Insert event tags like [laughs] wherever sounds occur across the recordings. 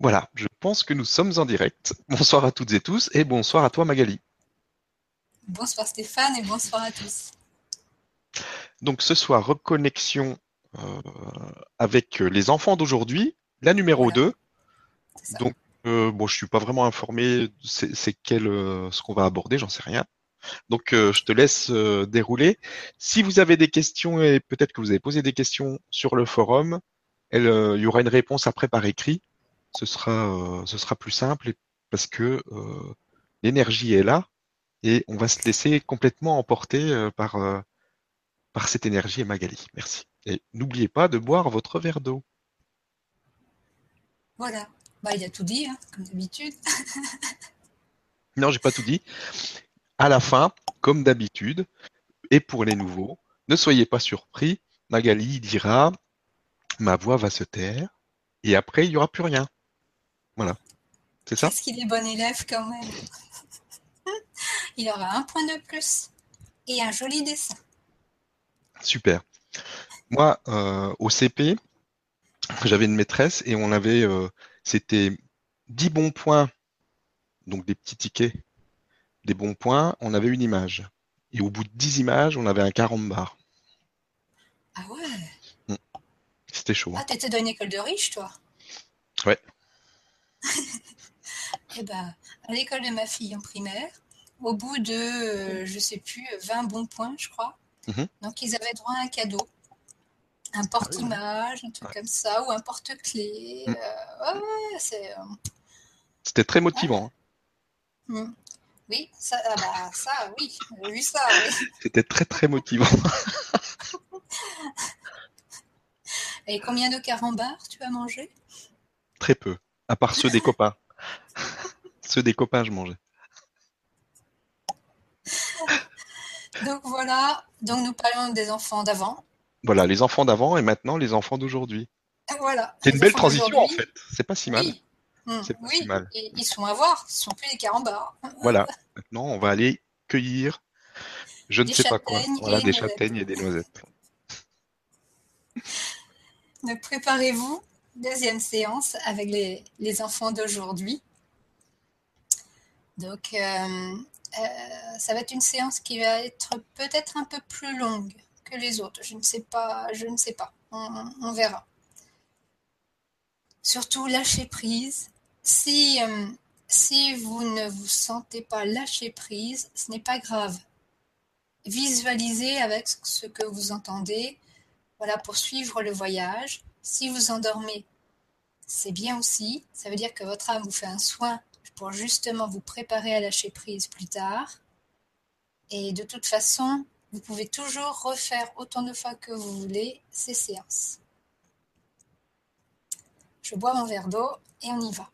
Voilà, je pense que nous sommes en direct. Bonsoir à toutes et tous et bonsoir à toi Magali. Bonsoir Stéphane et bonsoir à tous. Donc ce soir, reconnexion euh, avec les enfants d'aujourd'hui, la numéro Voilà. 2. Donc euh, bon, je suis pas vraiment informé, c'est c'est quel euh, ce qu'on va aborder, j'en sais rien. Donc euh, je te laisse euh, dérouler. Si vous avez des questions et peut-être que vous avez posé des questions sur le forum, elle, euh, il y aura une réponse après par écrit. Ce sera euh, ce sera plus simple parce que euh, l'énergie est là et on va se laisser complètement emporter euh, par par cette énergie et Magali. Merci. Et n'oubliez pas de boire votre verre d'eau. Voilà. Bah, il a tout dit, hein, comme d'habitude. [laughs] Non, j'ai pas tout dit. À la fin, comme d'habitude, et pour les nouveaux, ne soyez pas surpris. Magali dira ma voix va se taire et après il y aura plus rien. Voilà. C'est ça? Qu'est-ce qu'il est bon élève quand même? [laughs] Il aura un point de plus et un joli dessin. Super. Moi, euh, au CP, j'avais une maîtresse et on avait, euh, c'était 10 bons points, donc des petits tickets, des bons points, on avait une image. Et au bout de 10 images, on avait un carambar. Ah ouais? C'était chaud. hein. Ah, t'étais dans une école de riches, toi? Ouais. [laughs] Eh ben, à l'école de ma fille en primaire, au bout de, euh, je sais plus, 20 bons points, je crois. Mhm. Donc, ils avaient droit à un cadeau. Un porte-image, un truc Ouais. comme ça, ou un porte-clés. Mm. Euh, ouais, c'est... euh, C'était très motivant. hein. hmm. Oui, ça, ah bah, ça, oui, j'ai vu ça, oui. [laughs] C'était très très motivant. [laughs] Et combien de carambars tu as mangé Très peu. À part ceux des copains. Ceux des copains, je mangeais. Donc voilà, donc nous parlons des enfants d'avant. Voilà, les enfants d'avant et maintenant les enfants d'aujourd'hui. Voilà. C'est une belle transition en fait. C'est pas si mal. Oui, C'est pas oui. si mal. Et ils sont à voir, ce sont plus des carambars. Voilà. [laughs] Maintenant, on va aller cueillir, je ne sais pas quoi. Voilà, des des noisettes. châtaignes et des noisettes. Donc préparez-vous, deuxième séance avec les, enfants d'aujourd'hui. Donc euh, euh, ça va être une séance qui va être peut-être un peu plus longue que les autres. Je ne sais pas, je ne sais pas. On, on verra. Surtout lâcher prise. Si, euh, si vous ne vous sentez pas lâcher prise, ce n'est pas grave. Visualisez avec ce que vous entendez voilà, pour suivre le voyage. Si vous endormez, c'est bien aussi. Ça veut dire que votre âme vous fait un soin pour justement vous préparer à lâcher prise plus tard. Et de toute façon, vous pouvez toujours refaire autant de fois que vous voulez ces séances. Je bois mon verre d'eau et on y va.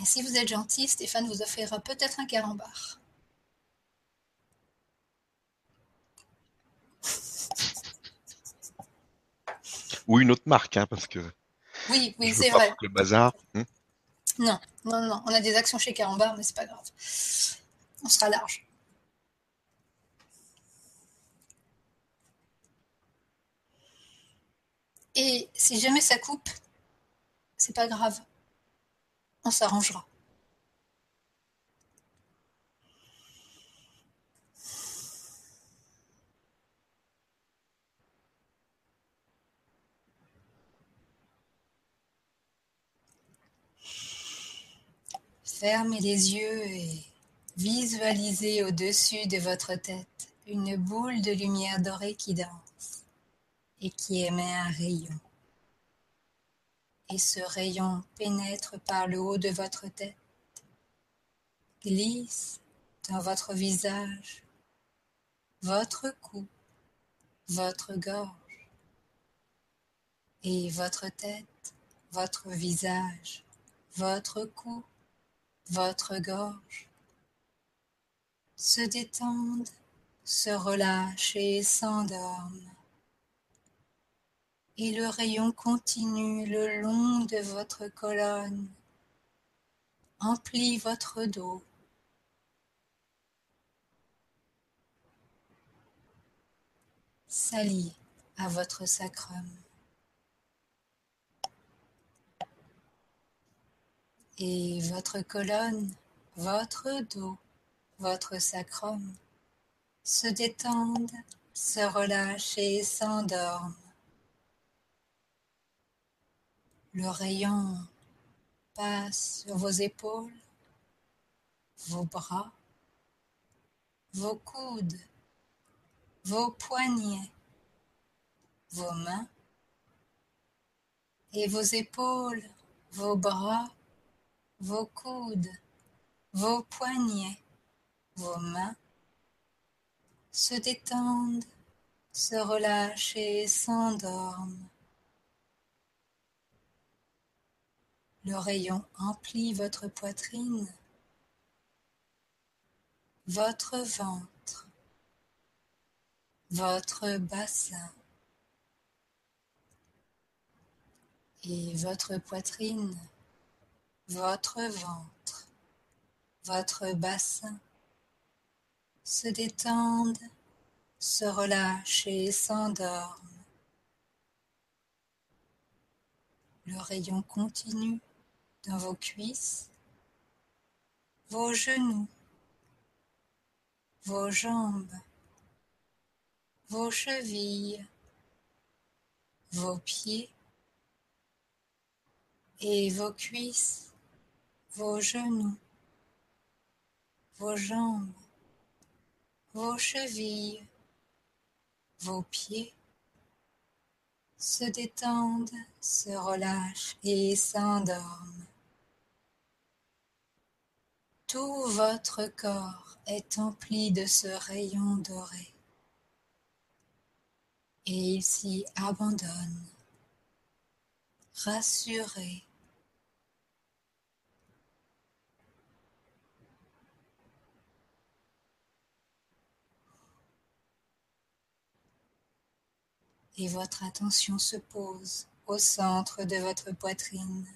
Et si vous êtes gentil, Stéphane vous offrira peut-être un carambar. Ou une autre marque, hein, parce que Oui, oui, c'est vrai. le bazar. Hmm. Non, non, non, on a des actions chez Carambar, mais c'est pas grave. On sera large. Et si jamais ça coupe, c'est pas grave. On s'arrangera. Fermez les yeux et visualisez au-dessus de votre tête une boule de lumière dorée qui danse et qui émet un rayon. Et ce rayon pénètre par le haut de votre tête, glisse dans votre visage, votre cou, votre gorge et votre tête, votre visage, votre cou, votre gorge se détendent, se relâchent et s'endorment. Et le rayon continue le long de votre colonne, emplit votre dos, s'allie à votre sacrum. Et votre colonne, votre dos, votre sacrum se détendent, se relâchent et s'endorment. Le rayon passe sur vos épaules, vos bras, vos coudes, vos poignets, vos mains et vos épaules, vos bras, vos coudes, vos poignets, vos mains se détendent, se relâchent et s'endorment. Le rayon emplit votre poitrine, votre ventre, votre bassin et votre poitrine, votre ventre, votre bassin se détendent, se relâchent et s'endorment. Le rayon continue dans vos cuisses, vos genoux, vos jambes, vos chevilles, vos pieds et vos cuisses, vos genoux, vos jambes, vos chevilles, vos pieds se détendent, se relâchent et s'endorment. Tout votre corps est empli de ce rayon doré et il s'y abandonne, rassuré. Et votre attention se pose au centre de votre poitrine.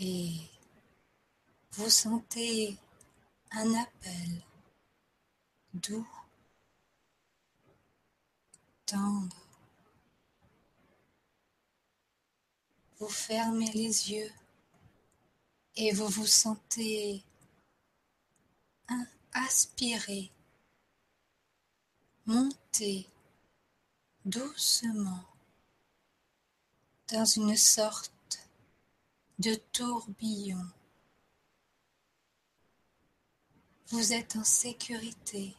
Et vous sentez un appel doux, tendre. Vous fermez les yeux et vous vous sentez aspirer, monter doucement dans une sorte de tourbillon. Vous êtes en sécurité.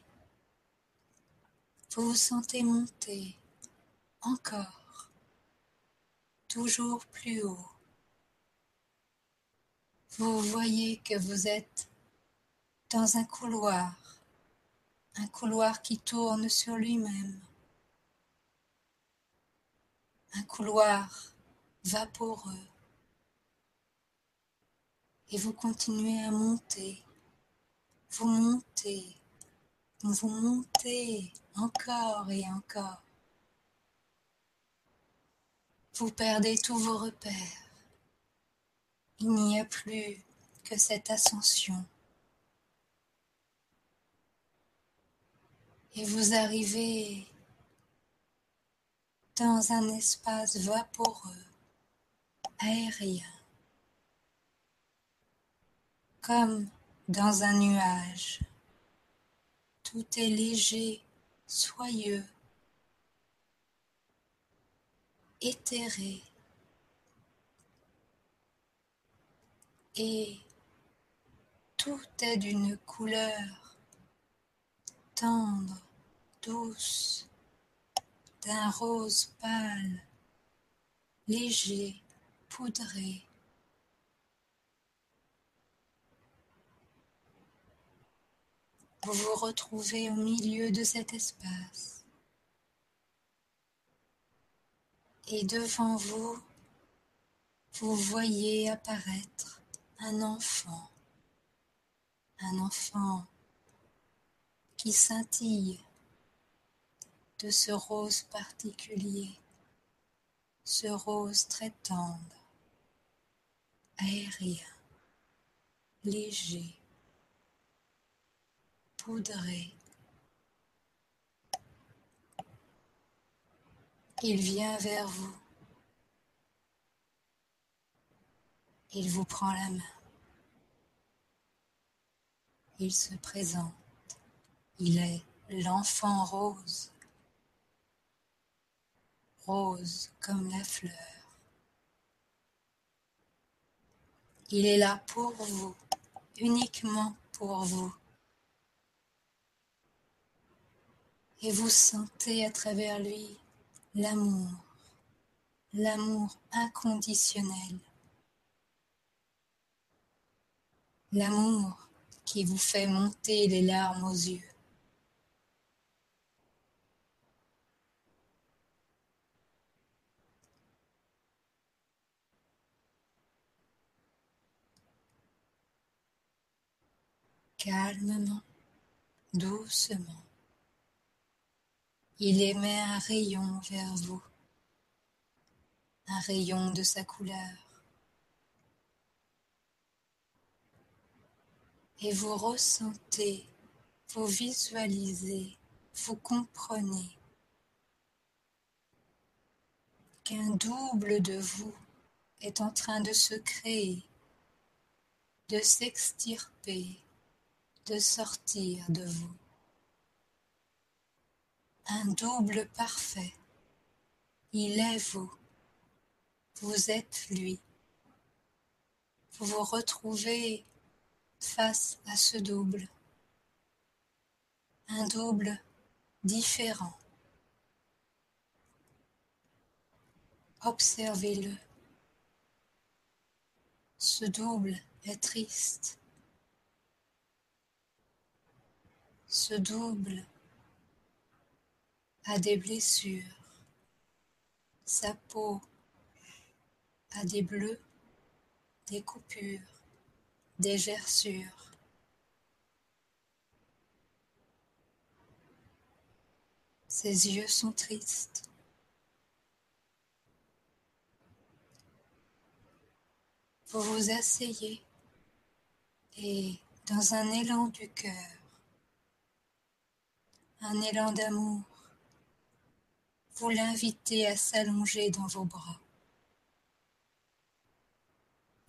Vous vous sentez monter encore, toujours plus haut. Vous voyez que vous êtes dans un couloir, un couloir qui tourne sur lui-même, un couloir vaporeux et vous continuez à monter. Vous montez, vous montez encore et encore. Vous perdez tous vos repères. Il n'y a plus que cette ascension. Et vous arrivez dans un espace vaporeux, aérien comme dans un nuage. Tout est léger, soyeux, Et tout est d'une couleur tendre, douce, d'un rose pâle, léger, poudré. vous vous retrouvez au milieu de cet espace. Et devant vous, vous voyez apparaître un enfant, un enfant qui scintille de ce rose particulier, ce rose très tendre. aérien, léger, poudré. Il vient vers vous. Il vous prend la main. Il se présente. Il est l'enfant rose. Rose comme la fleur. Il est là pour vous, uniquement pour vous. Et vous sentez à travers lui l'amour, l'amour inconditionnel, l'amour qui vous fait monter les larmes aux yeux. calmement, doucement. Il émet un rayon vers vous, un rayon de sa couleur. Et vous ressentez, vous visualisez, vous comprenez qu'un double de vous est en train de se créer, de s'extirper, de sortir de vous. Un double parfait. Il est vous. Vous êtes lui. Vous vous retrouvez face à ce double. Un double différent. Observez-le. Ce double est triste. Ce double a des blessures. Sa peau a des bleus, des coupures, des gerçures. Ses yeux sont tristes. Vous vous asseyez et dans un élan du cœur, un élan d'amour. Vous l'invitez à s'allonger dans vos bras.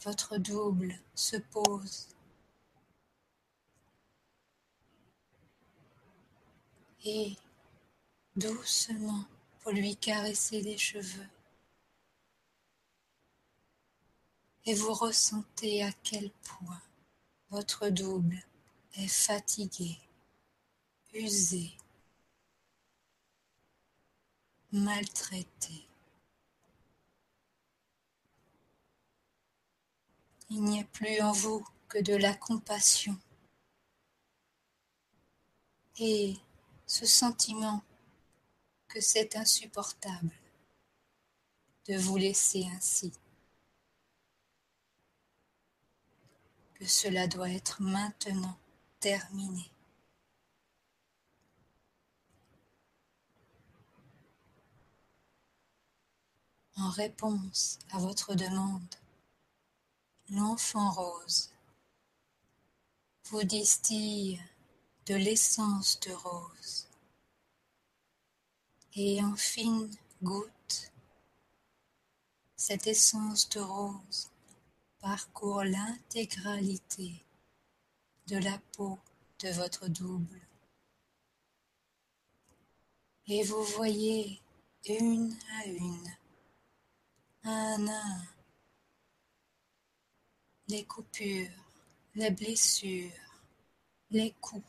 Votre double se pose. Et doucement, vous lui caressez les cheveux. Et vous ressentez à quel point votre double est fatigué, usé, maltraité. Il n'y a plus en vous que de la compassion. Et ce sentiment que c'est insupportable de vous laisser ainsi, que cela doit être maintenant terminé. En réponse à votre demande, l'enfant rose vous distille de l'essence de rose et en fine goutte, cette essence de rose parcourt l'intégralité de la peau de votre double. Et vous voyez une à une à un. Les coupures, les blessures, les coups,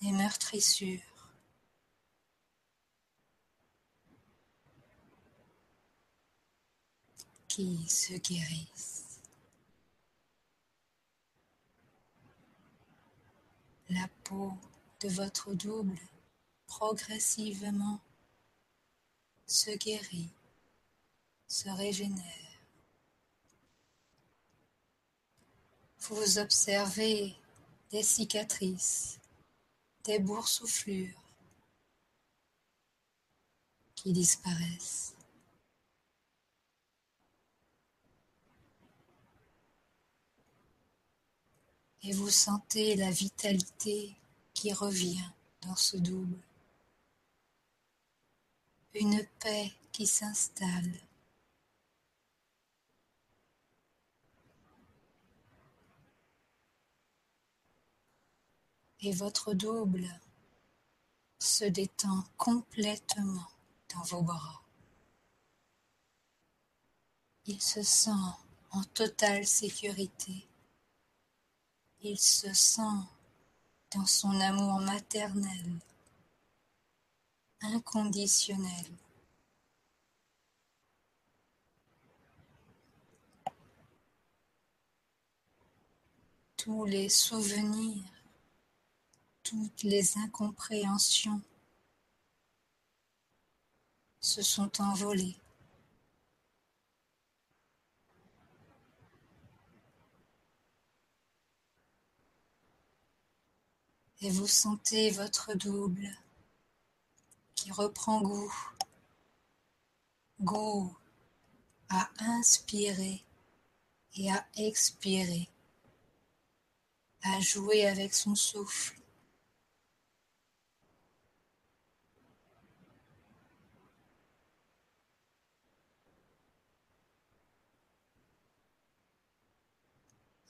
les meurtrissures. qui se guérissent? La peau de votre double progressivement se guérit, se régénère. Vous observez des cicatrices, des boursouflures qui disparaissent. Et vous sentez la vitalité qui revient dans ce double. Une paix qui s'installe. Et votre double se détend complètement dans vos bras. Il se sent en totale sécurité. Il se sent dans son amour maternel, inconditionnel. Tous les souvenirs, toutes les incompréhensions se sont envolés. Et vous sentez votre double reprend goût, goût à inspirer et à expirer, à jouer avec son souffle.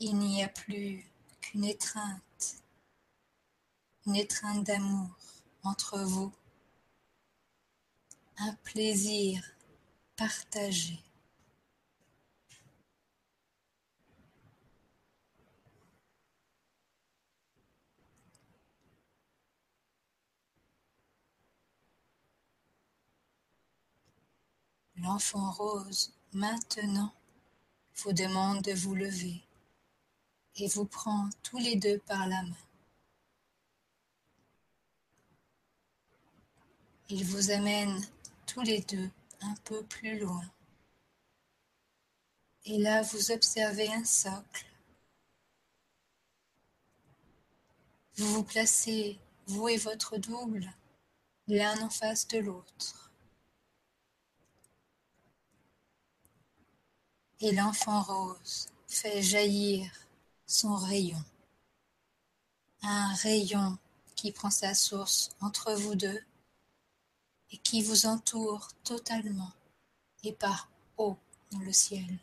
Il n'y a plus qu'une étreinte, une étreinte d'amour entre vous, un plaisir partagé. L'enfant rose, maintenant, vous demande de vous lever et vous prend tous les deux par la main. Il vous amène tous les deux un peu plus loin. Et là, vous observez un socle. Vous vous placez, vous et votre double, l'un en face de l'autre. Et l'enfant rose fait jaillir son rayon. Un rayon qui prend sa source entre vous deux et qui vous entoure totalement et par haut dans le ciel.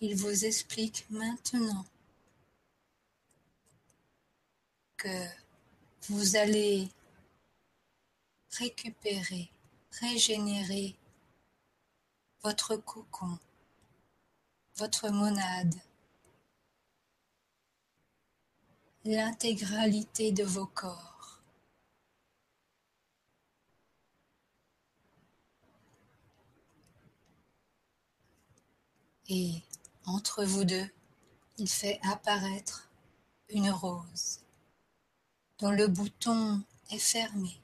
Il vous explique maintenant que vous allez récupérer, régénérer votre cocon, votre monade, l'intégralité de vos corps. Et entre vous deux, il fait apparaître une rose dont le bouton est fermé.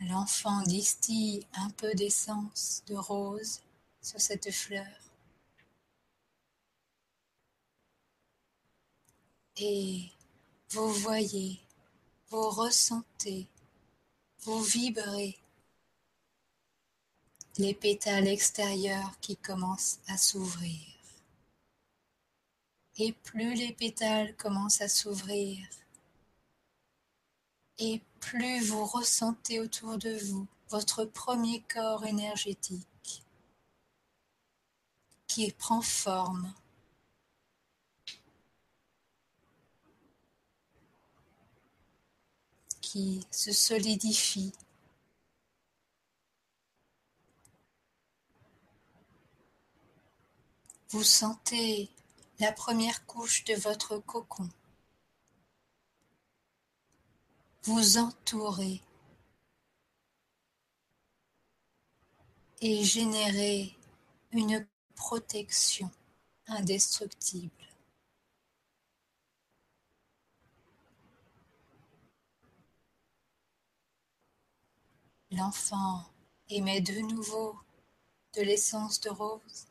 L'enfant distille un peu d'essence de rose sur cette fleur. Et vous voyez, vous ressentez, vous vibrez les pétales extérieurs qui commencent à s'ouvrir. Et plus les pétales commencent à s'ouvrir, et plus vous ressentez autour de vous votre premier corps énergétique qui prend forme. qui se solidifie. Vous sentez la première couche de votre cocon vous entourer et générer une protection indestructible. L'enfant émet de nouveau de l'essence de rose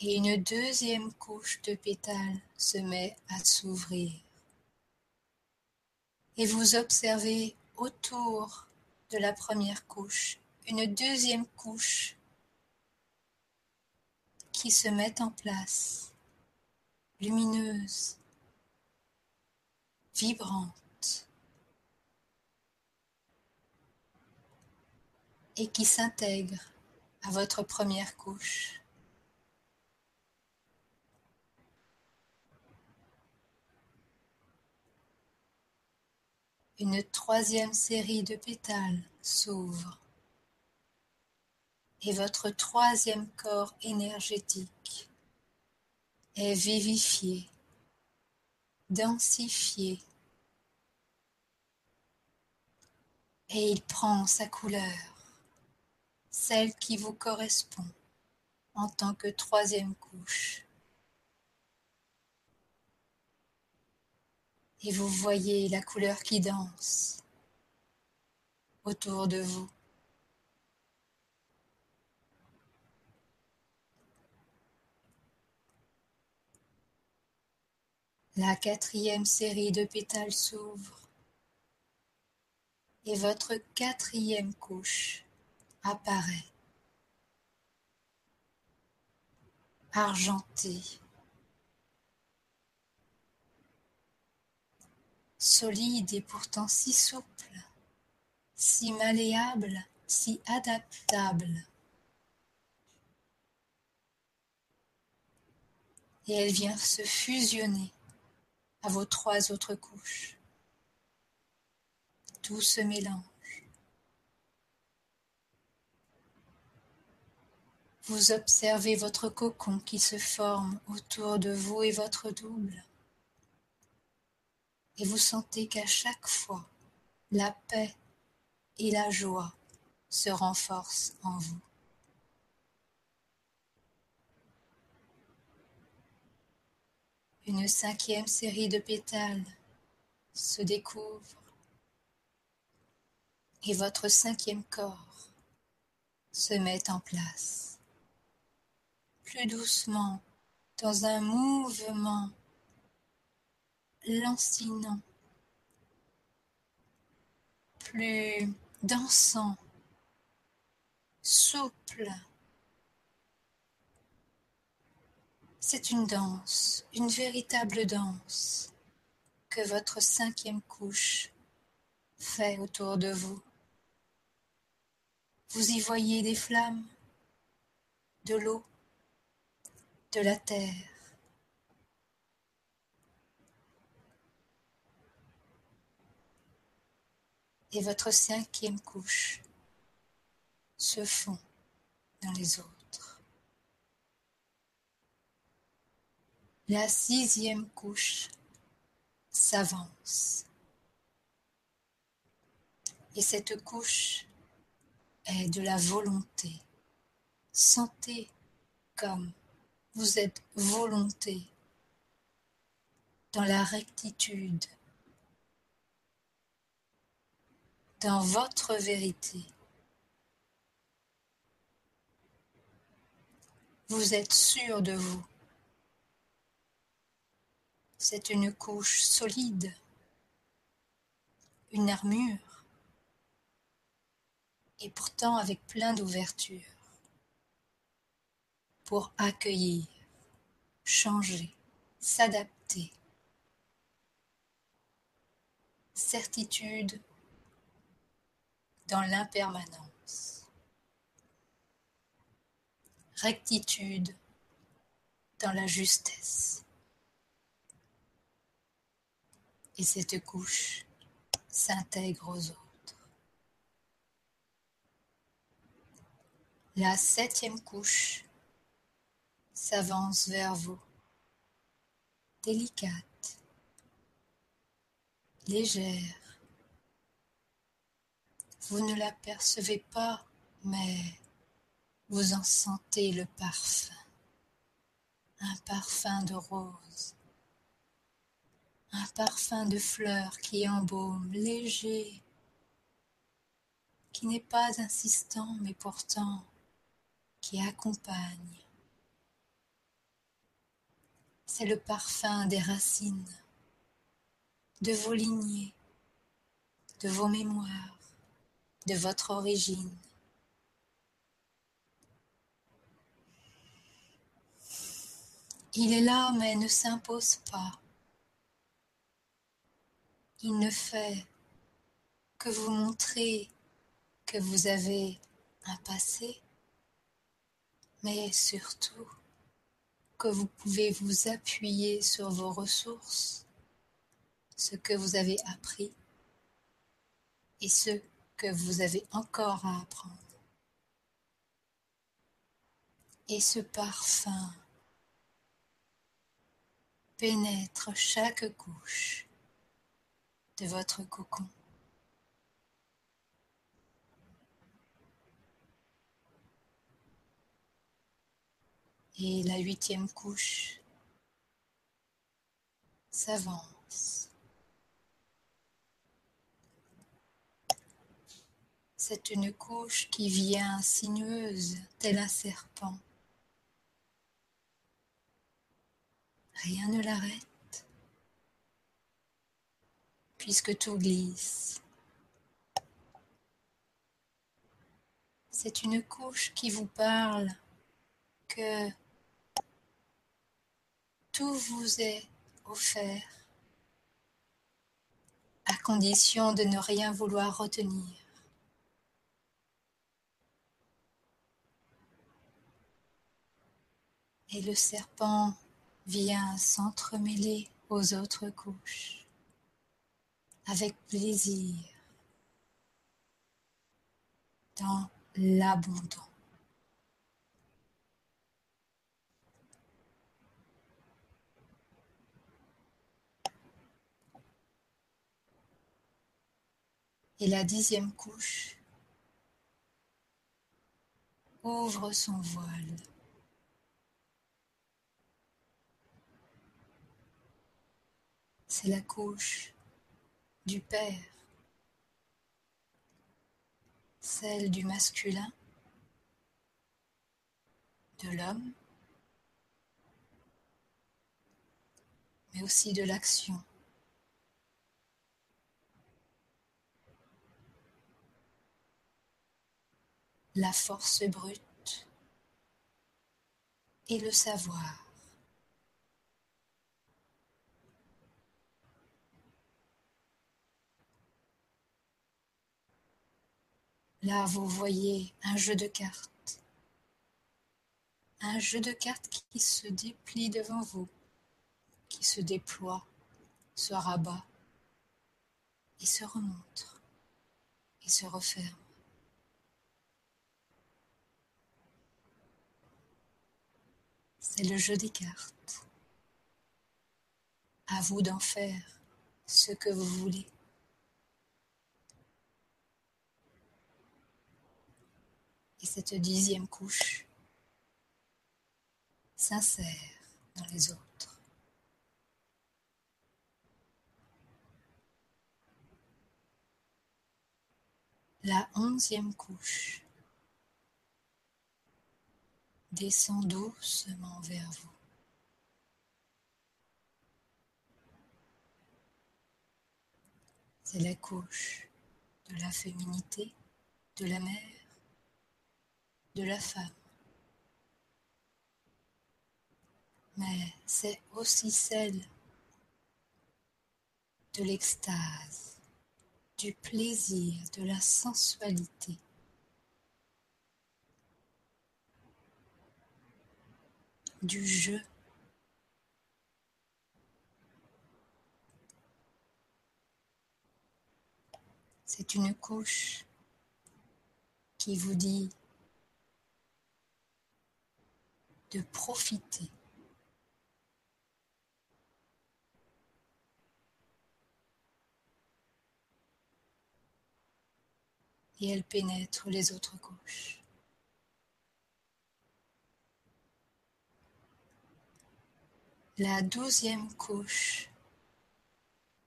et une deuxième couche de pétales se met à s'ouvrir. Et vous observez autour de la première couche une deuxième couche qui se met en place, lumineuse, vibrante, et qui s'intègre à votre première couche. Une troisième série de pétales s'ouvre et votre troisième corps énergétique est vivifié, densifié et il prend sa couleur, celle qui vous correspond en tant que troisième couche. Et vous voyez la couleur qui danse autour de vous. La quatrième série de pétales s'ouvre et votre quatrième couche apparaît, argentée. Solide et pourtant si souple, si malléable, si adaptable. Et elle vient se fusionner à vos trois autres couches. Tout se mélange. Vous observez votre cocon qui se forme autour de vous et votre double et vous sentez qu'à chaque fois, la paix et la joie se renforcent en vous. Une cinquième série de pétales se découvre et votre cinquième corps se met en place. Plus doucement, dans un mouvement lancinant, plus dansant, souple. C'est une danse, une véritable danse que votre cinquième couche fait autour de vous. Vous y voyez des flammes, de l'eau, de la terre. Et votre cinquième couche se fond dans les autres. La sixième couche s'avance. Et cette couche est de la volonté. Sentez comme vous êtes volonté dans la rectitude dans votre vérité. Vous êtes sûr de vous. C'est une couche solide, une armure, et pourtant avec plein d'ouverture pour accueillir, changer, s'adapter. Certitude dans l'impermanence. Rectitude dans la justesse. Et cette couche s'intègre aux autres. La septième couche s'avance vers vous, délicate, légère, vous ne l'apercevez pas, mais vous en sentez le parfum. Un parfum de rose. Un parfum de fleurs qui embaume, léger, qui n'est pas insistant, mais pourtant qui accompagne. C'est le parfum des racines, de vos lignées, de vos mémoires, de votre origine. Il est là mais ne s'impose pas. Il ne fait que vous montrer que vous avez un passé, mais surtout que vous pouvez vous appuyer sur vos ressources, ce que vous avez appris et ce que vous avez encore à apprendre. Et ce parfum pénètre chaque couche de votre cocon. Et la huitième couche s'avance. C'est une couche qui vient sinueuse, tel un serpent. Rien ne l'arrête, puisque tout glisse. C'est une couche qui vous parle que tout vous est offert, à condition de ne rien vouloir retenir. Et le serpent vient s'entremêler aux autres couches avec plaisir dans l'abondance. Et la dixième couche ouvre son voile. C'est la couche du Père, celle du masculin, de l'homme, mais aussi de l'action. la force brute et le savoir. Là, vous voyez un jeu de cartes. Un jeu de cartes qui se déplie devant vous, qui se déploie, se rabat et se remontre et se referme. C'est le jeu des cartes. À vous d'en faire ce que vous voulez. Et cette dixième couche s'insère dans les autres. La onzième couche descend doucement vers vous. C'est la couche de la féminité, de la mère, de la femme. Mais c'est aussi celle de l'extase, du plaisir, de la sensualité. du jeu. C'est une couche qui vous dit de profiter. Et elle pénètre les autres couches. La douzième couche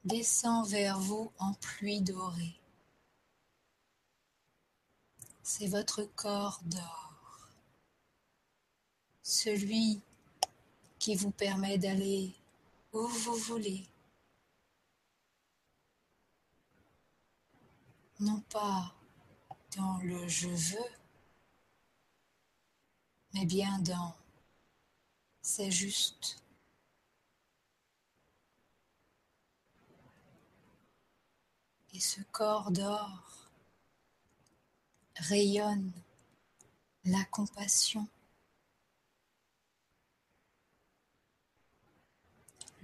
descend vers vous en pluie dorée. C'est votre corps d'or, celui qui vous permet d'aller où vous voulez. Non pas dans le je veux, mais bien dans c'est juste. Et ce corps d'or rayonne la compassion,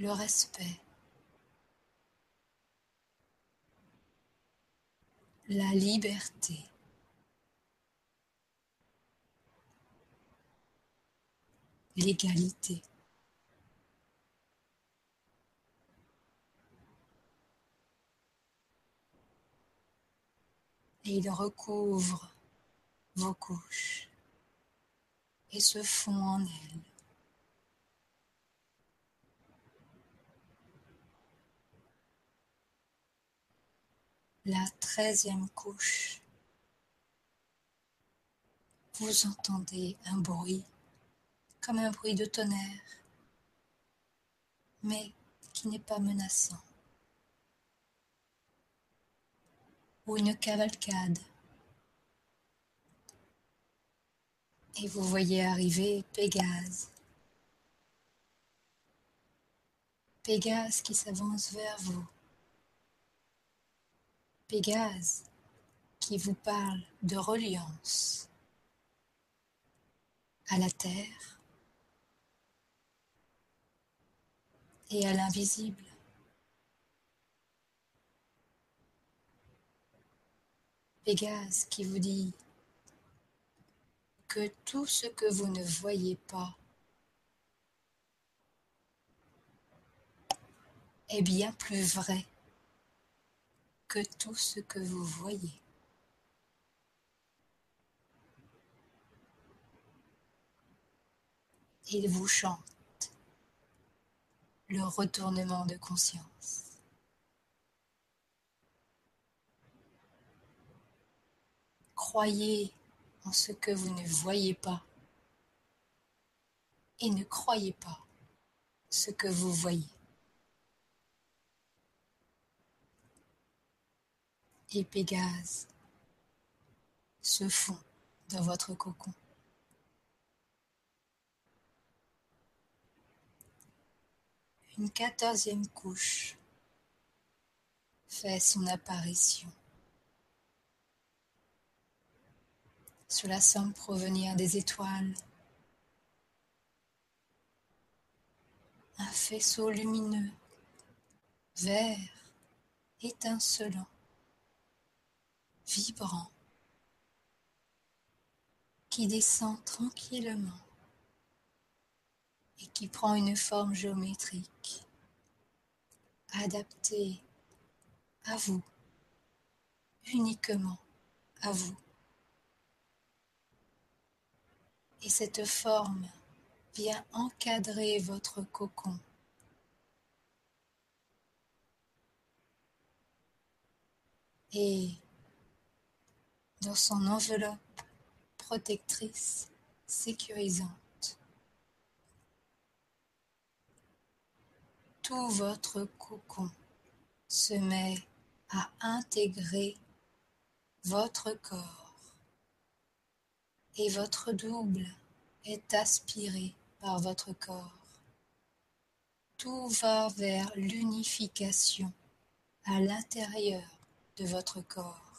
le respect, la liberté. l'égalité. Et il recouvre vos couches et se fond en elles. La treizième couche, vous entendez un bruit comme un bruit de tonnerre, mais qui n'est pas menaçant. Ou une cavalcade. Et vous voyez arriver Pégase. Pégase qui s'avance vers vous. Pégase qui vous parle de reliance à la terre, et à l'invisible. Pégase qui vous dit que tout ce que vous ne voyez pas est bien plus vrai que tout ce que vous voyez. Il vous chante le retournement de conscience. Croyez en ce que vous ne voyez pas et ne croyez pas ce que vous voyez. Et Pégase se fond dans votre cocon. Une quatorzième couche fait son apparition. Cela semble provenir des étoiles. Un faisceau lumineux, vert, étincelant, vibrant, qui descend tranquillement et qui prend une forme géométrique adaptée à vous, uniquement à vous. Et cette forme vient encadrer votre cocon. Et dans son enveloppe protectrice sécurisante, tout votre cocon se met à intégrer votre corps et votre double est aspiré par votre corps. Tout va vers l'unification à l'intérieur de votre corps.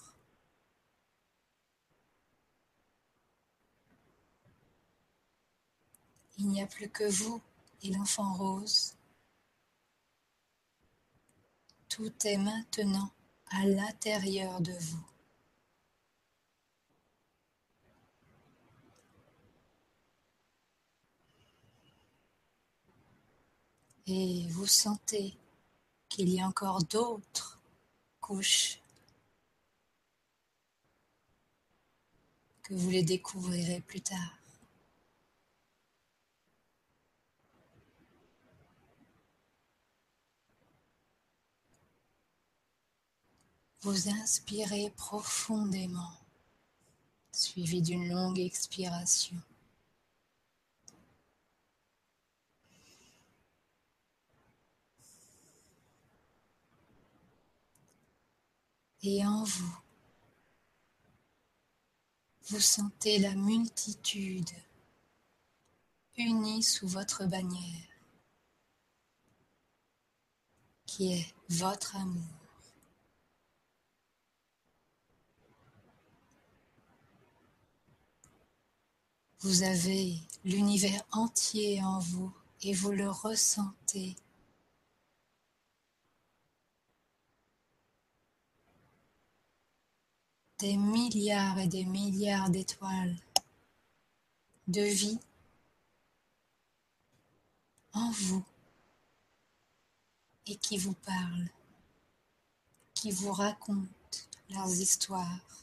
Il n'y a plus que vous et l'enfant rose tout est maintenant à l'intérieur de vous. Et vous sentez qu'il y a encore d'autres couches que vous les découvrirez plus tard. Vous inspirez profondément, suivi d'une longue expiration. Et en vous, vous sentez la multitude unie sous votre bannière, qui est votre amour. Vous avez l'univers entier en vous et vous le ressentez. Des milliards et des milliards d'étoiles de vie en vous et qui vous parlent, qui vous racontent leurs histoires.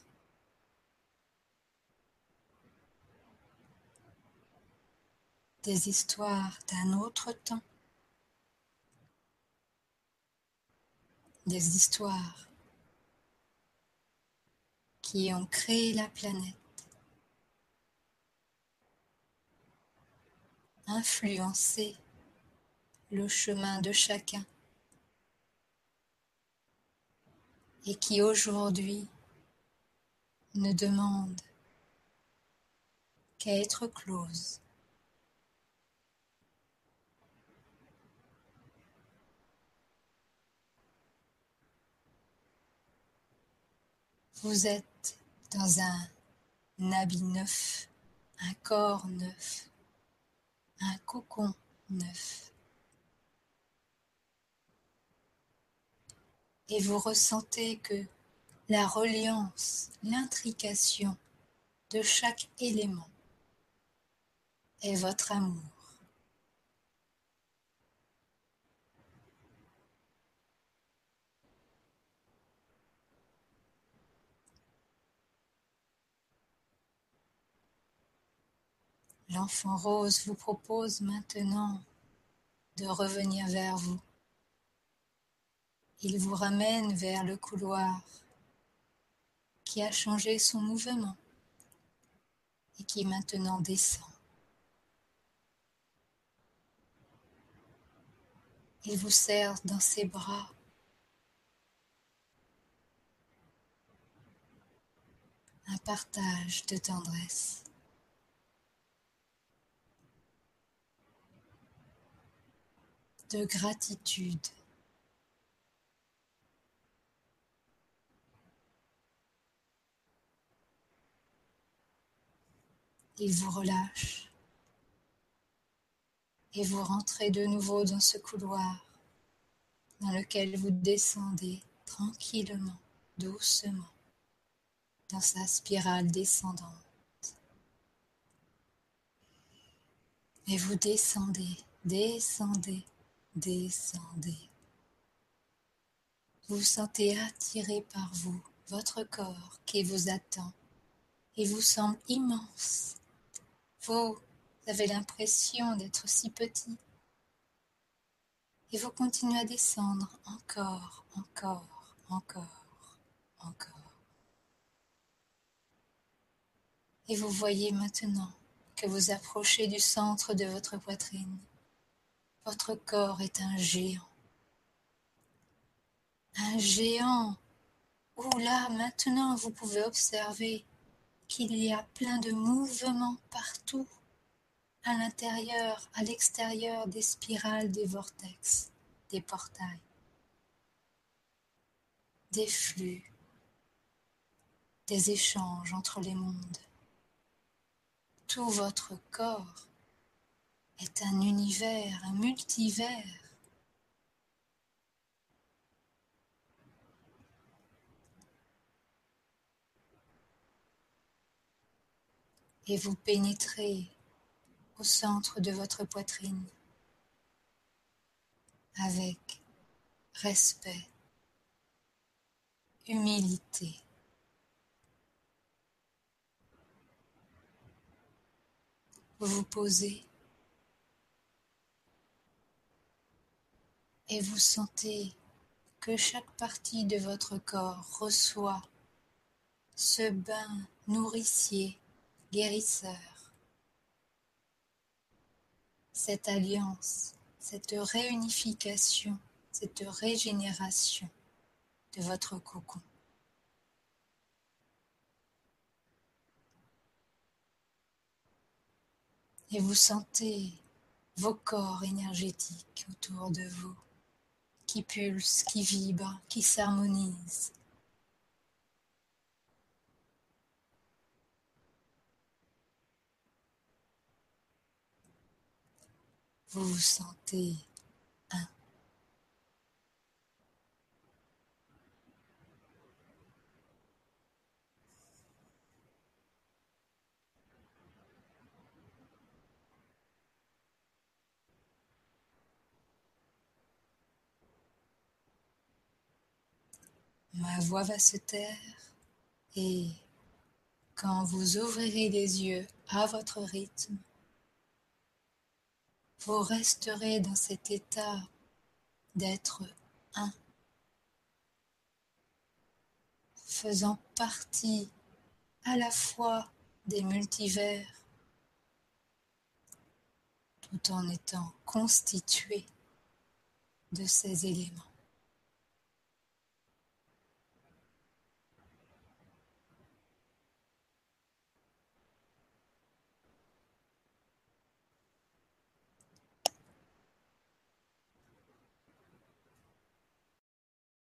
Des histoires d'un autre temps, des histoires qui ont créé la planète, influencé le chemin de chacun. Et qui aujourd'hui ne demandent qu'à être close. Vous êtes dans un habit neuf, un corps neuf, un cocon neuf. Et vous ressentez que la reliance, l'intrication de chaque élément est votre amour. L'enfant rose vous propose maintenant de revenir vers vous. Il vous ramène vers le couloir qui a changé son mouvement et qui maintenant descend. Il vous serre dans ses bras. Un partage de tendresse. De gratitude. Il vous relâche et vous rentrez de nouveau dans ce couloir dans lequel vous descendez tranquillement, doucement, dans sa spirale descendante. Et vous descendez, descendez, descendez. Vous sentez attiré par vous, votre corps qui vous attend et vous semble immense. Vous avez l'impression d'être si petit. Et vous continuez à descendre encore, encore, encore, encore. Et vous voyez maintenant que vous approchez du centre de votre poitrine. Votre corps est un géant. Un géant où là, maintenant, vous pouvez observer qu'il y a plein de mouvements partout, à l'intérieur, à l'extérieur des spirales des vortex, des portails, des flux, des échanges entre les mondes. Tout votre corps est un univers, un multivers. Et vous pénétrez au centre de votre poitrine avec respect, humilité. Vous vous posez et vous sentez que chaque partie de votre corps reçoit ce bain nourricier, guérisseur, cette alliance, cette réunification, cette régénération de votre cocon. Et vous sentez vos corps énergétiques autour de vous qui pulsent, qui vibrent, qui s'harmonisent. Vous vous sentez un. Ma voix va se taire et quand vous ouvrirez les yeux à votre rythme, vous resterez dans cet état d'être un, faisant partie à la fois des multivers, tout en étant constitué de ces éléments.